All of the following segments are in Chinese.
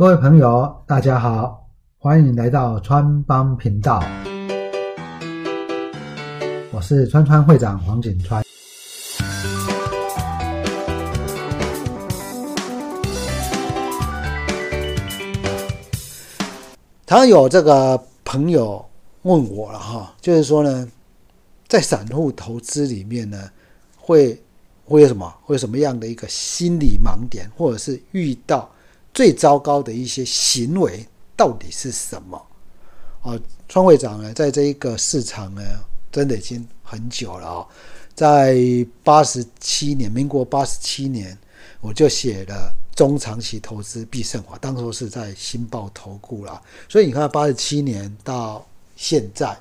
各位朋友，大家好，欢迎来到川帮频道，我是川川会长黄景川。常有这个朋友问我了哈，就是说呢，在散户投资里面呢，会会有什么？会有什么样的一个心理盲点，或者是遇到最糟糕的一些行为，到底是什么？哦，川会长呢，在这一个市场呢，真的已经很久了啊，在八十七年，民国八十七年，我就写了。中长期投资必胜法，当初是在新报投顾啦，所以你看八十七年到现在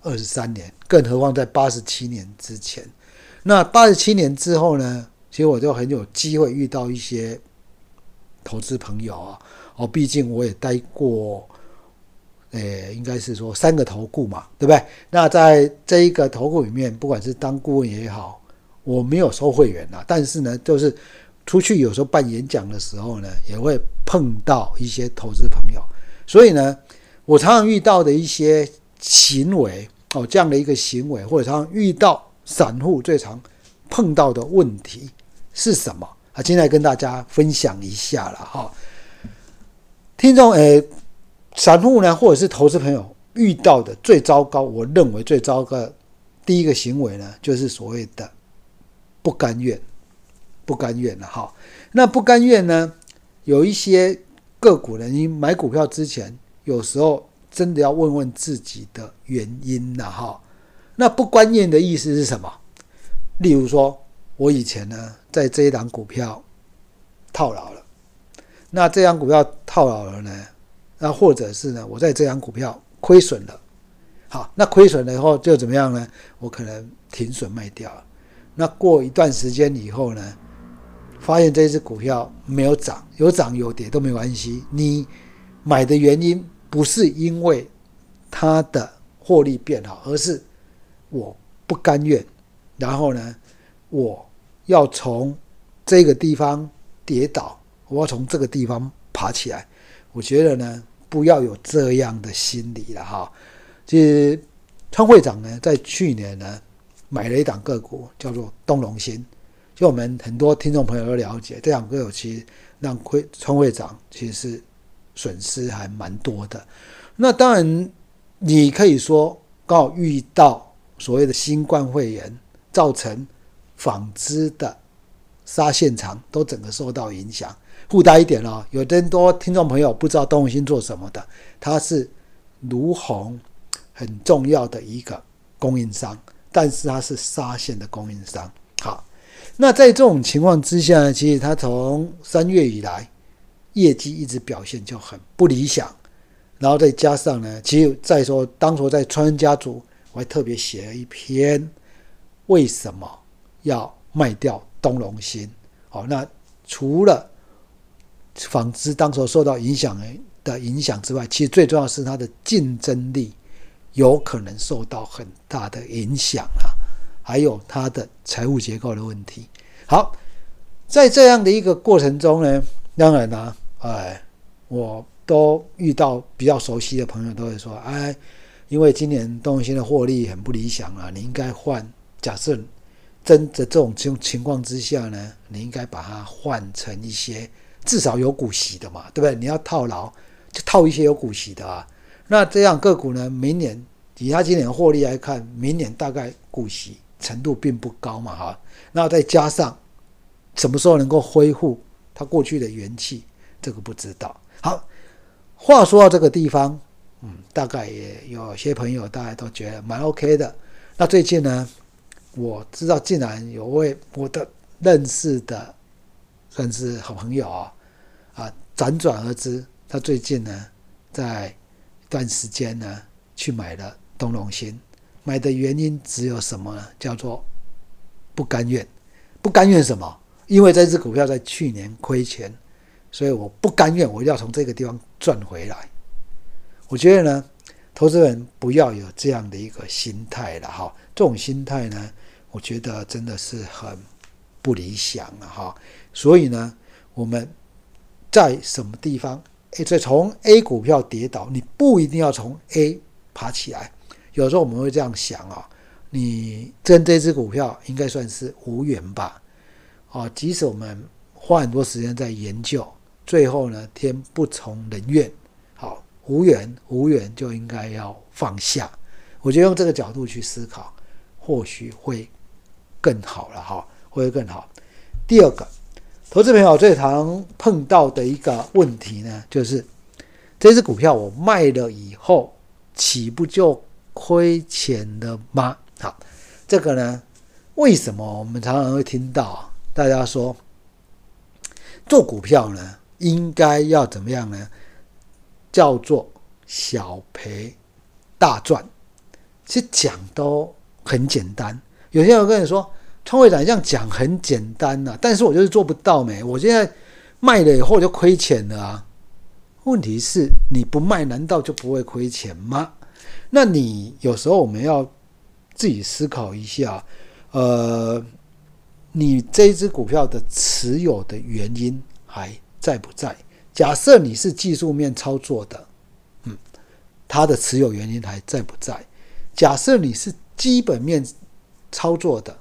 二十三年，更何况在八十七年之前，那八十七年之后呢？其实我就很有机会遇到一些投资朋友啊，哦，毕竟我也待过，诶，应该是说三个投顾嘛，对不对？那在这一个投顾里面，不管是当顾问也好，我没有收会员啊，但是呢，就是。出去有时候办演讲的时候呢，也会碰到一些投资朋友，所以呢，我常常遇到的一些行为哦，这样的一个行为，或者常常遇到散户最常碰到的问题是什么啊？今天来跟大家分享一下了哈。听众诶，散户呢，或者是投资朋友遇到的最糟糕，我认为最糟糕第一个行为呢，就是所谓的不甘愿。不甘愿了哈，那不甘愿呢？有一些个股呢，你买股票之前，有时候真的要问问自己的原因了哈。那不甘愿的意思是什么？例如说，我以前呢，在这一档股票套牢了，那这张股票套牢了呢，那或者是呢，我在这张股票亏损了，好，那亏损了以后就怎么样呢？我可能停损卖掉了。那过一段时间以后呢？发现这只股票没有涨，有涨有跌都没关系。你买的原因不是因为它的获利变好，而是我不甘愿。然后呢，我要从这个地方跌倒，我要从这个地方爬起来。我觉得呢，不要有这样的心理了哈。其实，川会长呢，在去年呢，买了一档个股，叫做东龙新。就我们很多听众朋友都了解，这两个有其实让会川会长其实是损失还蛮多的。那当然，你可以说刚好遇到所谓的新冠肺炎，造成纺织的纱线厂都整个受到影响。附带一点哦，有很多听众朋友不知道东兴做什么的，它是卢红很重要的一个供应商，但是它是纱线的供应商。好。那在这种情况之下呢，其实他从三月以来业绩一直表现就很不理想，然后再加上呢，其实再说当初在川家族，我还特别写了一篇为什么要卖掉东龙新。好，那除了纺织当时受到影响的影响之外，其实最重要是它的竞争力有可能受到很大的影响啊。还有它的财务结构的问题。好，在这样的一个过程中呢，当然呢，哎，我都遇到比较熟悉的朋友都会说，哎，因为今年东兴的获利很不理想啊，你应该换。假设真的这种情情况之下呢，你应该把它换成一些至少有股息的嘛，对不对？你要套牢，就套一些有股息的啊。那这样个股呢，明年以他今年获利来看，明年大概股息。程度并不高嘛，哈，那再加上什么时候能够恢复它过去的元气，这个不知道。好，话说到这个地方，嗯，大概也有些朋友大家都觉得蛮 OK 的。那最近呢，我知道竟然有位我的认识的算是好朋友啊，啊，辗转而知，他最近呢，在一段时间呢，去买了东龙新。买的原因只有什么呢？叫做不甘愿。不甘愿什么？因为这只股票在去年亏钱，所以我不甘愿，我要从这个地方赚回来。我觉得呢，投资人不要有这样的一个心态了哈。这种心态呢，我觉得真的是很不理想了哈。所以呢，我们在什么地方诶，所以从 A 股票跌倒，你不一定要从 A 爬起来。有时候我们会这样想啊，你跟这只股票应该算是无缘吧？哦，即使我们花很多时间在研究，最后呢，天不从人愿，好，无缘无缘就应该要放下。我觉得用这个角度去思考，或许会更好了哈，会更好。第二个。投资朋友最常碰到的一个问题呢，就是这只股票我卖了以后，岂不就亏钱了吗？好，这个呢，为什么我们常常会听到大家说，做股票呢，应该要怎么样呢？叫做小赔大赚。其实讲都很简单，有些人跟你说。创会长这样讲很简单呐，但是我就是做不到没。我现在卖了以后就亏钱了啊。问题是你不卖，难道就不会亏钱吗？那你有时候我们要自己思考一下，呃，你这一只股票的持有的原因还在不在？假设你是技术面操作的，嗯，它的持有原因还在不在？假设你是基本面操作的。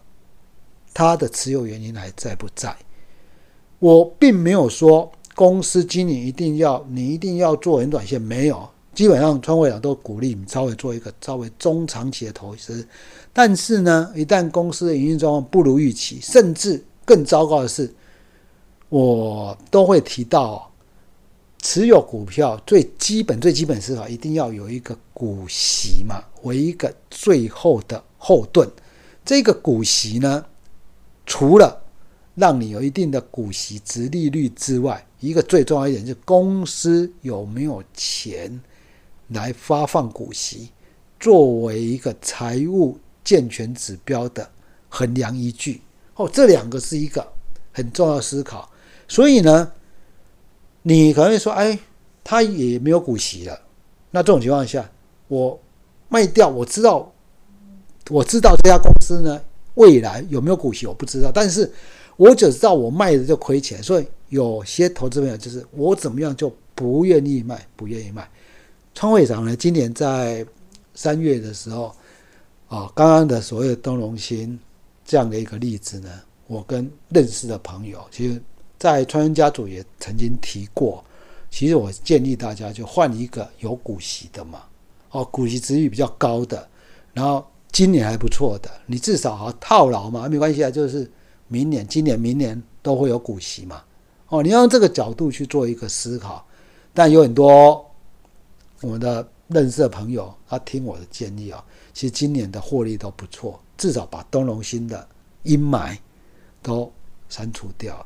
它的持有原因还在不在？我并没有说公司经营一定要你一定要做很短线，没有。基本上，川会长都鼓励你稍微做一个稍微中长期的投资。但是呢，一旦公司的营运状况不如预期，甚至更糟糕的是，我都会提到，持有股票最基本最基本思考一定要有一个股息嘛，为一个最后的后盾。这个股息呢？除了让你有一定的股息、值利率之外，一个最重要一点是公司有没有钱来发放股息，作为一个财务健全指标的衡量依据。哦，这两个是一个很重要思考。所以呢，你可能会说，哎，他也没有股息了。那这种情况下，我卖掉，我知道，我知道这家公司呢。未来有没有股息我不知道，但是我只知道我卖的就亏钱，所以有些投资朋友就是我怎么样就不愿意卖，不愿意卖。川会长呢，今年在三月的时候，啊，刚刚的所谓的东龙新这样的一个例子呢，我跟认识的朋友，其实，在川人家族也曾经提过，其实我建议大家就换一个有股息的嘛，哦，股息值率比较高的，然后。今年还不错的，你至少啊套牢嘛，没关系啊，就是明年、今年、明年都会有股息嘛。哦，你要用这个角度去做一个思考。但有很多我们的认识的朋友，他听我的建议啊，其实今年的获利都不错，至少把东龙新的阴霾都删除掉。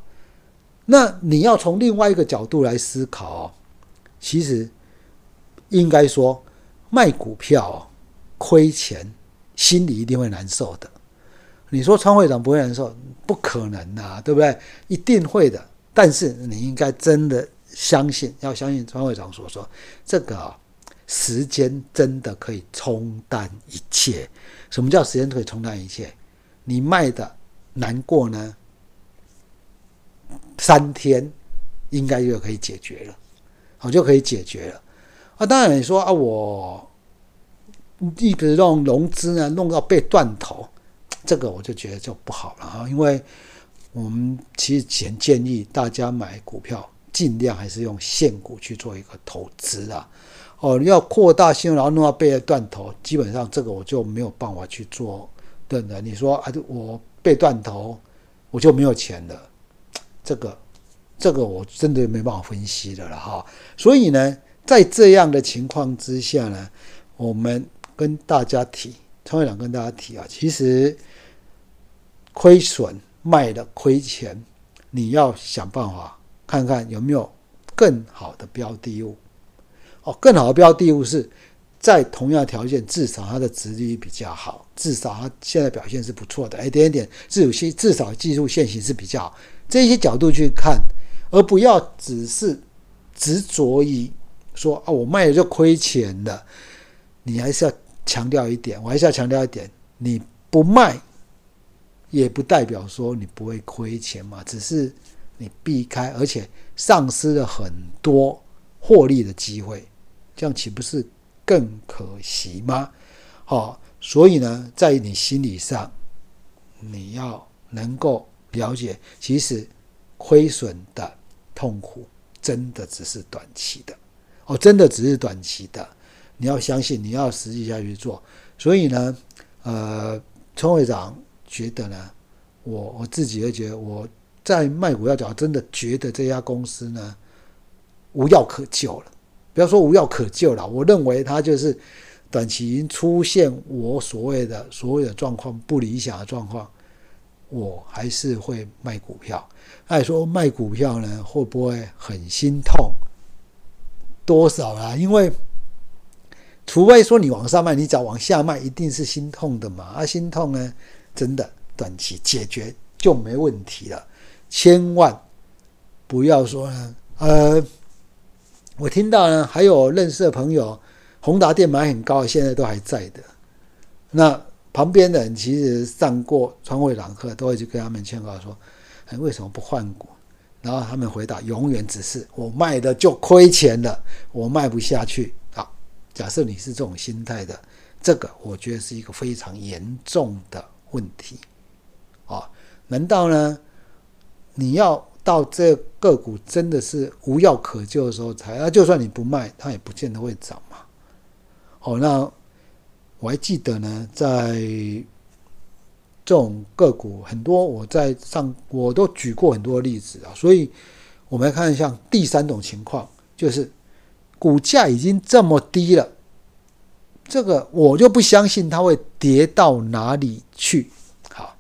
那你要从另外一个角度来思考，其实应该说卖股票亏钱。心里一定会难受的。你说川会长不会难受？不可能啊，对不对？一定会的。但是你应该真的相信，要相信川会长所说，这个时间真的可以冲淡一切。什么叫时间可以冲淡一切？你卖的难过呢？三天应该就可以解决了，好就可以解决了。啊，当然你说啊，我。一直让融资呢弄到被断头，这个我就觉得就不好了啊！因为我们其实前建议大家买股票，尽量还是用现股去做一个投资啊。哦，你要扩大信用，然后弄到被断头，基本上这个我就没有办法去做对的。你说啊，我被断头，我就没有钱了，这个这个我真的没办法分析的了哈。所以呢，在这样的情况之下呢，我们。跟大家提，陈会长跟大家提啊，其实亏损卖的亏钱，你要想办法看看有没有更好的标的物。哦，更好的标的物是在同样条件，至少它的值率比较好，至少它现在表现是不错的。一点点，至少至少技术现行是比较好，这些角度去看，而不要只是执着于说啊，我卖了就亏钱了，你还是要。强调一点，我还是要强调一点：你不卖，也不代表说你不会亏钱嘛，只是你避开，而且丧失了很多获利的机会，这样岂不是更可惜吗？好，所以呢，在你心理上，你要能够了解，其实亏损的痛苦真的只是短期的，哦，真的只是短期的。你要相信，你要实际下去做。所以呢，呃，村会长觉得呢，我我自己也觉得，我在卖股票角真的觉得这家公司呢无药可救了。不要说无药可救了，我认为它就是短期已经出现我所谓的所谓的状况不理想的状况，我还是会卖股票。那说卖股票呢，会不会很心痛？多少啦？因为除非说你往上卖，你只要往下卖，一定是心痛的嘛。啊，心痛呢，真的短期解决就没问题了。千万不要说呢，呃，我听到呢，还有认识的朋友，宏达电买很高，现在都还在的。那旁边的人其实上过川汇朗课，都会去跟他们劝告说，哎，为什么不换股？然后他们回答，永远只是我卖的就亏钱了，我卖不下去。假设你是这种心态的，这个我觉得是一个非常严重的问题啊！难道呢？你要到这个股真的是无药可救的时候才？那就算你不卖，它也不见得会涨嘛。哦，那我还记得呢，在这种个股很多，我在上我都举过很多例子啊。所以我们来看一下第三种情况，就是。股价已经这么低了，这个我就不相信它会跌到哪里去。好，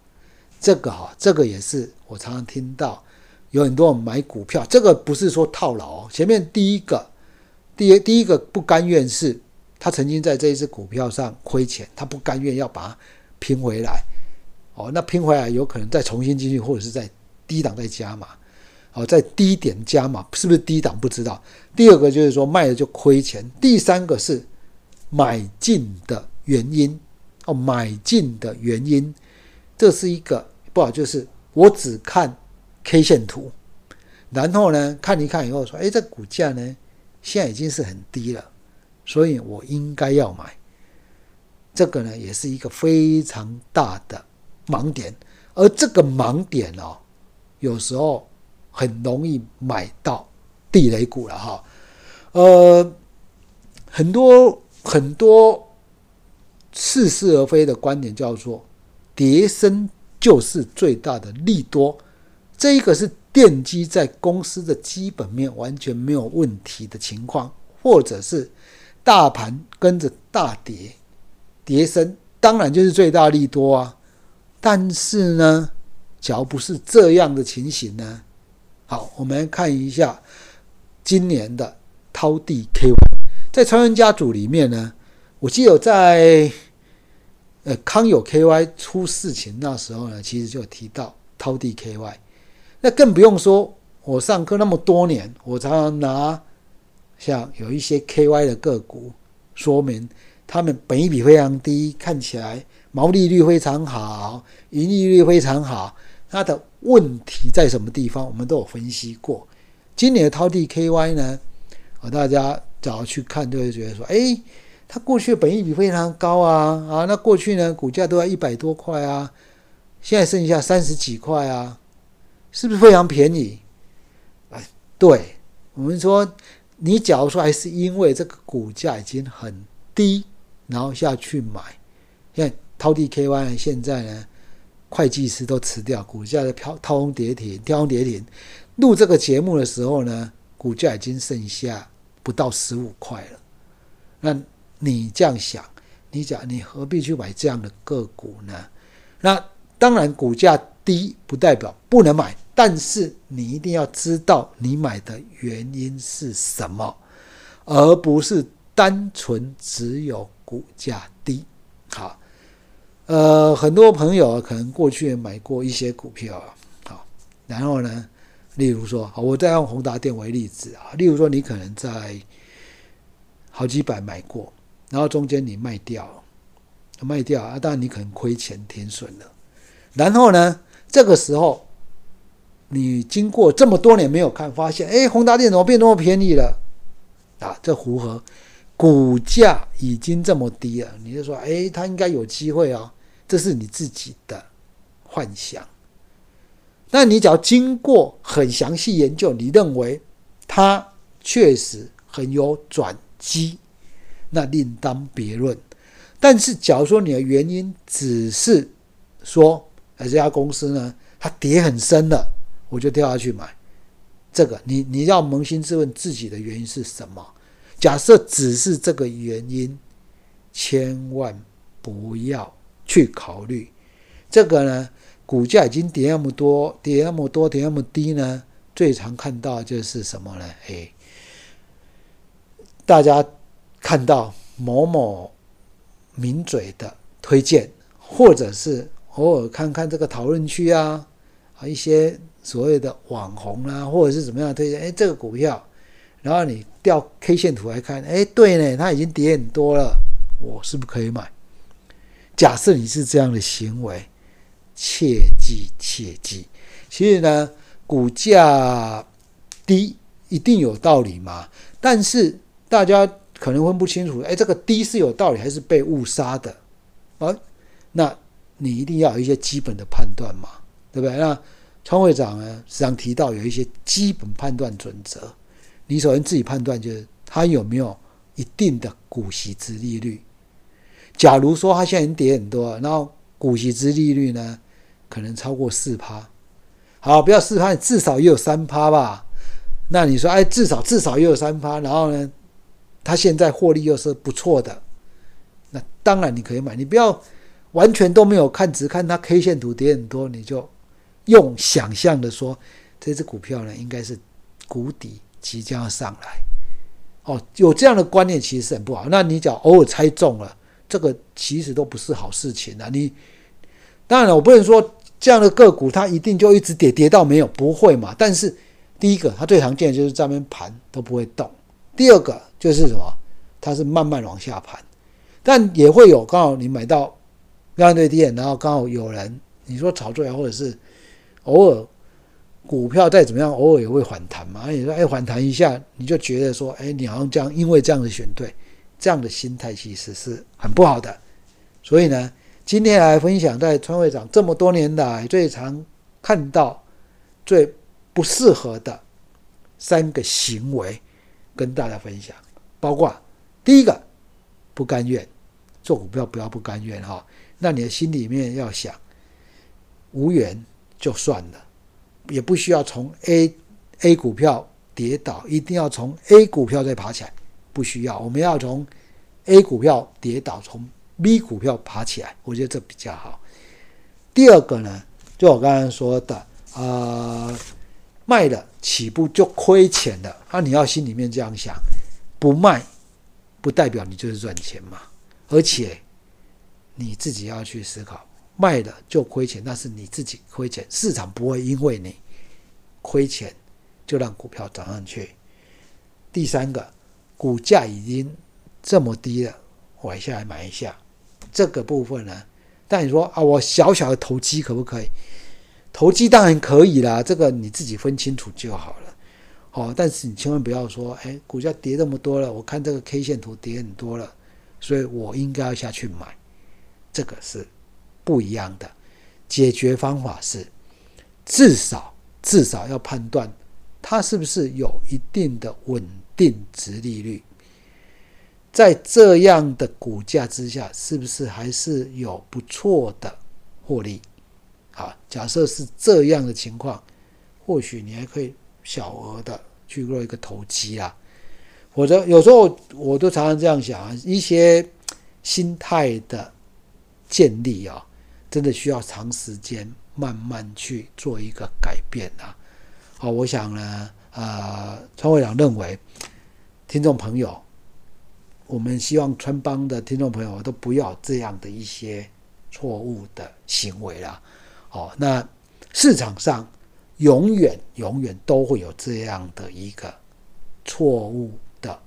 这个哈，这个也是我常常听到有很多人买股票，这个不是说套牢。前面第一个，第一第一个不甘愿是，他曾经在这一只股票上亏钱，他不甘愿要把它拼回来。哦，那拼回来有可能再重新进去，或者是在低档再加码。好，在低点加码，是不是低档不知道。第二个就是说卖了就亏钱。第三个是买进的原因哦，买进的原因，这是一个不好，就是我只看 K 线图，然后呢看一看以后说，哎，这股价呢现在已经是很低了，所以我应该要买。这个呢也是一个非常大的盲点，而这个盲点哦，有时候。很容易买到地雷股了哈，呃，很多很多似是而非的观点叫做叠升就是最大的利多，这一个是奠基在公司的基本面完全没有问题的情况，或者是大盘跟着大跌，叠升当然就是最大利多啊，但是呢，只要不是这样的情形呢？好，我们看一下今年的涛地 KY，在超人家族里面呢，我记得在呃康友 KY 出事情那时候呢，其实就提到涛地 KY，那更不用说我上课那么多年，我常常拿像有一些 KY 的个股说明，他们本益比非常低，看起来毛利率非常好，盈利率非常好。它的问题在什么地方？我们都有分析过。今年的涛地 KY 呢？啊，大家只要去看，就会觉得说，哎，它过去的本益比非常高啊，啊，那过去呢，股价都要一百多块啊，现在剩下三十几块啊，是不是非常便宜？哎，对我们说，你假如说还是因为这个股价已经很低，然后下去买，因为涛地 KY 现在呢？会计师都辞掉，股价的飘掏空跌停，跳空跌停。录这个节目的时候呢，股价已经剩下不到十五块了。那你这样想，你讲你何必去买这样的个股呢？那当然，股价低不代表不能买，但是你一定要知道你买的原因是什么，而不是单纯只有股价低。好。呃，很多朋友可能过去也买过一些股票啊，好，然后呢，例如说，好，我再用宏达电为例子啊，例如说，你可能在好几百买过，然后中间你卖掉，卖掉啊，当然你可能亏钱填损了，然后呢，这个时候你经过这么多年没有看，发现，哎，宏达电怎么变那么便宜了？啊，这符合股价已经这么低了，你就说，哎，它应该有机会哦，这是你自己的幻想。那你只要经过很详细研究，你认为它确实很有转机，那另当别论。但是，假如说你的原因只是说，哎这家公司呢，它跌很深了，我就跳下去买，这个你你要扪心自问自己的原因是什么？假设只是这个原因，千万不要去考虑这个呢。股价已经跌那么多，跌那么多，跌那么低呢？最常看到就是什么呢？哎，大家看到某某名嘴的推荐，或者是偶尔看看这个讨论区啊，啊一些所谓的网红啊，或者是怎么样推荐？哎，这个股票，然后你调 K 线图来看，哎，对呢，它已经跌很多了，我是不是可以买？假设你是这样的行为。切记切记，其实呢，股价低一定有道理嘛？但是大家可能分不清楚，哎，这个低是有道理还是被误杀的？啊，那你一定要有一些基本的判断嘛，对不对？那川会长呢，实际上提到有一些基本判断准则，你首先自己判断就是它有没有一定的股息之利率。假如说它现在已经跌很多，然后股息之利率呢？可能超过四趴，好，不要四趴，至少也有三趴吧。那你说，哎，至少至少也有三趴，然后呢，它现在获利又是不错的，那当然你可以买。你不要完全都没有看，只看它 K 线图跌很多，你就用想象的说，这只股票呢应该是谷底即将要上来。哦，有这样的观念其实很不好。那你只要偶尔猜中了，这个其实都不是好事情啊。你当然了，我不能说。这样的个股，它一定就一直跌，跌到没有不会嘛？但是第一个，它最常见的就是这边盘都不会动；第二个就是什么？它是慢慢往下盘，但也会有刚好你买到相对低点，然后刚好有人你说炒作呀，或者是偶尔股票再怎么样，偶尔也会反弹嘛。你说哎，反弹一下，你就觉得说哎，你好像这样，因为这样子选对，这样的心态其实是很不好的。所以呢。今天来分享，在川会长这么多年来最常看到、最不适合的三个行为，跟大家分享。包括第一个，不甘愿做股票，不要不甘愿哈。那你的心里面要想，无缘就算了，也不需要从 A A 股票跌倒，一定要从 A 股票再爬起来，不需要。我们要从 A 股票跌倒，从 B 股票爬起来，我觉得这比较好。第二个呢，就我刚刚说的，呃，卖了起步就亏钱了，那你要心里面这样想，不卖不代表你就是赚钱嘛，而且你自己要去思考，卖了就亏钱，那是你自己亏钱，市场不会因为你亏钱就让股票涨上去。第三个，股价已经这么低了，我下来买一下。这个部分呢，但你说啊，我小小的投机可不可以？投机当然可以啦，这个你自己分清楚就好了。好，但是你千万不要说，哎，股价跌这么多了，我看这个 K 线图跌很多了，所以我应该要下去买。这个是不一样的。解决方法是，至少至少要判断它是不是有一定的稳定值利率。在这样的股价之下，是不是还是有不错的获利？啊，假设是这样的情况，或许你还可以小额的去做一个投机啊。否则有时候我都常常这样想啊，一些心态的建立啊，真的需要长时间慢慢去做一个改变啊。好，我想呢，呃，川会长认为，听众朋友。我们希望川帮的听众朋友都不要这样的一些错误的行为啦。哦，那市场上永远永远都会有这样的一个错误的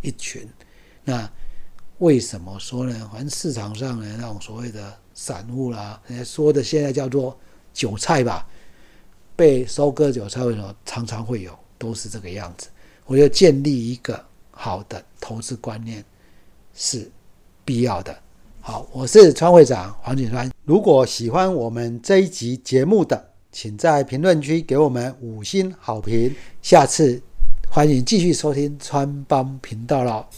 一群。那为什么说呢？反正市场上的那种所谓的散户啦，人家说的现在叫做韭菜吧，被收割韭菜，为什么常常会有，都是这个样子。我要建立一个。好的投资观念是必要的。好，我是川会长黄景川。如果喜欢我们这一集节目的，请在评论区给我们五星好评。下次欢迎继续收听川帮频道了。